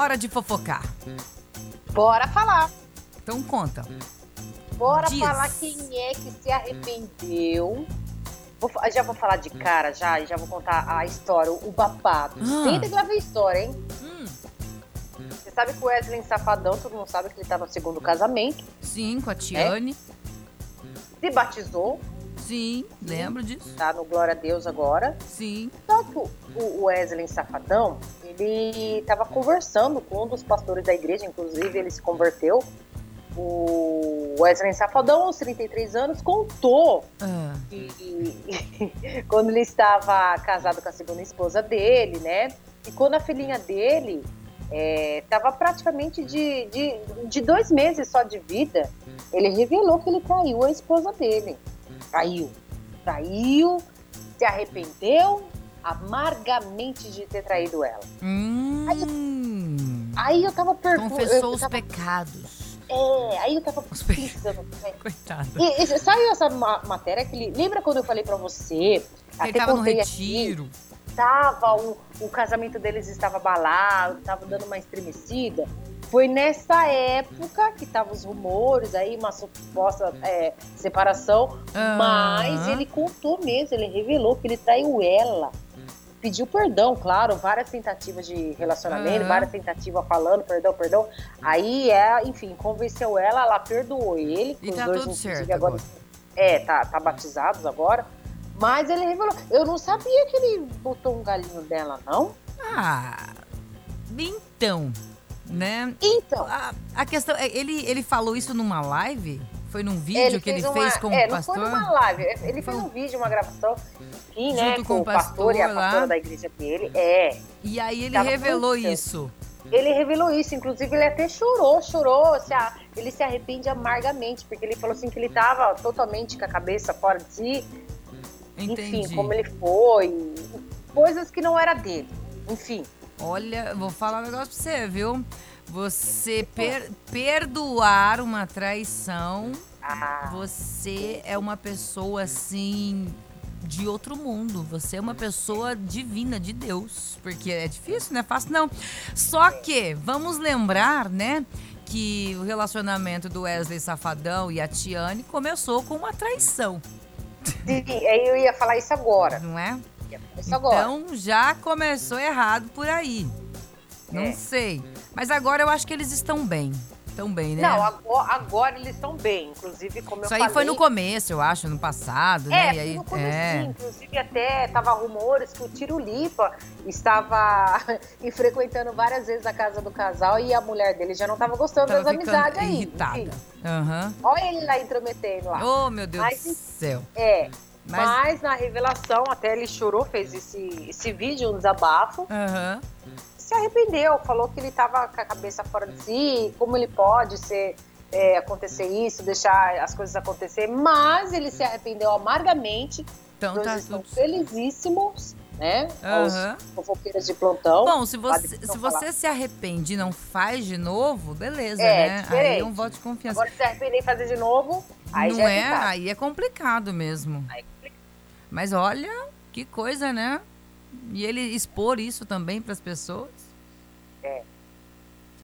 Hora de fofocar. Bora falar. Então conta. Bora Diz. falar quem é que se arrependeu. Vou já vou falar de cara já e já vou contar a história, o babado. Que lá vem a história, hein? Hum, Você sabe que o Wesley Safadão, todo mundo sabe que ele tá no segundo casamento, sim, com a Tiane. se batizou, Sim, lembro disso. tá no Glória a Deus agora. Sim. Só que o Wesley Safadão, ele tava conversando com um dos pastores da igreja, inclusive ele se converteu. O Wesley Safadão, aos 33 anos, contou Ah, que quando ele estava casado com a segunda esposa dele, né? E quando a filhinha dele estava praticamente de, de, de dois meses só de vida, ele revelou que ele traiu a esposa dele. Traiu. Traiu, se arrependeu amargamente de ter traído ela. hum, Aí eu tava perguntando. confessou eu os tava, pecados. É, aí eu tava Os pe- pensando. né? Coitado. E, e saiu essa ma- matéria que ele. Lembra quando eu falei pra você? Ele tava no contei aqui, retiro. tava, o, o casamento deles estava abalado, tava dando uma estremecida. Foi nessa época que tava os rumores aí, uma suposta é, separação, mas ele contou mesmo, ele revelou que ele traiu ela. Pediu perdão, claro, várias tentativas de relacionamento, Aham. várias tentativas falando perdão, perdão. Aí, é, enfim, convenceu ela, ela perdoou ele. E os tá dois, tudo certo agora. agora. É, tá, tá batizados agora. Mas ele revelou. Eu não sabia que ele botou um galinho dela, não. Ah, então, né? Então, A, a questão é, ele, ele falou isso numa live? Foi num vídeo ele que ele fez, fez uma, com o é, não pastor? foi numa live. Ele fez um- vídeo, uma gravação, enfim, né? Com, com o o pastor e a pastor lá. pastora da igreja dele. É. E aí ele revelou isso. Ele revelou isso, inclusive ele até chorou, chorou, se a- ele se arrepende amargamente, porque ele falou assim que ele tava totalmente com a cabeça fora de si, Entendi. enfim, como ele foi, coisas que não era dele, enfim. Olha, vou falar um negócio pra você, viu? Você per- perdoar uma traição, você é uma pessoa assim de outro mundo. Você é uma pessoa divina de Deus, porque é difícil, não é fácil não. Só que vamos lembrar, né, que o relacionamento do Wesley Safadão e a Tiane começou com uma traição, sim, eu ia falar isso agora. não é? Isso agora. Então já começou errado por aí. Não É. sei. Mas agora eu acho que eles estão bem. Estão bem, né? Não, agora, agora eles estão bem, inclusive como Isso eu aí falei. foi no começo, eu acho, no passado, É, né? E aí, no comecinho, é. inclusive até tava rumores que o Tiro Lipa estava e frequentando várias vezes a casa do casal e a mulher dele já não tava gostando Tava das amizades aí. irritada. Aham. Olha ele lá intrometendo lá. Oh, meu Deus Mas, do céu. É, Mas. mas... na revelação, até ele chorou, fez esse, esse vídeo, um desabafo, Aham. Se arrependeu, falou que ele tava com a cabeça fora de si, como ele pode ser. é, acontecer isso, deixar as coisas acontecer, mas ele se arrependeu amargamente Então tá estão tudo. felizíssimos, né? Aos Aham. fofoqueiros de plantão. Bom, se você, se você se arrepende e não faz de novo, beleza, É, né? Aí diferente. é um voto de confiança. Agora, se arrepender e fazer de novo, aí não é, é? Aí é complicado mesmo. Aí é complicado. Mas olha, que coisa, né? E ele expor isso também para as pessoas.